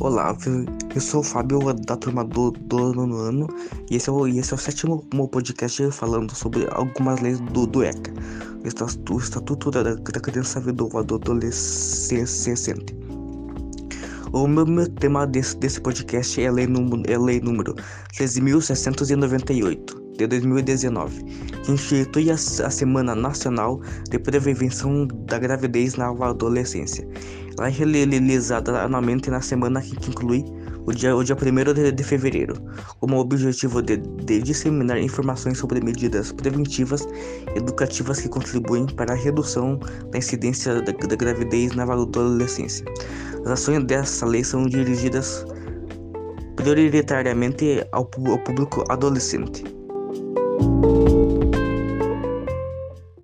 Olá, eu sou o Fábio da turma do, do nono ano e esse, é o, esse é o sétimo podcast falando sobre algumas leis do, do ECA, o Estatuto, da, da Criança e do Adolescente. O meu, meu, tema desse, desse podcast é lei, é lei número 13.698 de 2019, que institui a, a Semana Nacional de Prevenção da Gravidez na Adolescência. É realizada anualmente na semana que inclui o dia, o dia 1 de, de fevereiro, o objetivo de, de disseminar informações sobre medidas preventivas e educativas que contribuem para a redução da incidência da, da gravidez na adolescência. As ações dessa lei são dirigidas prioritariamente ao, ao público adolescente.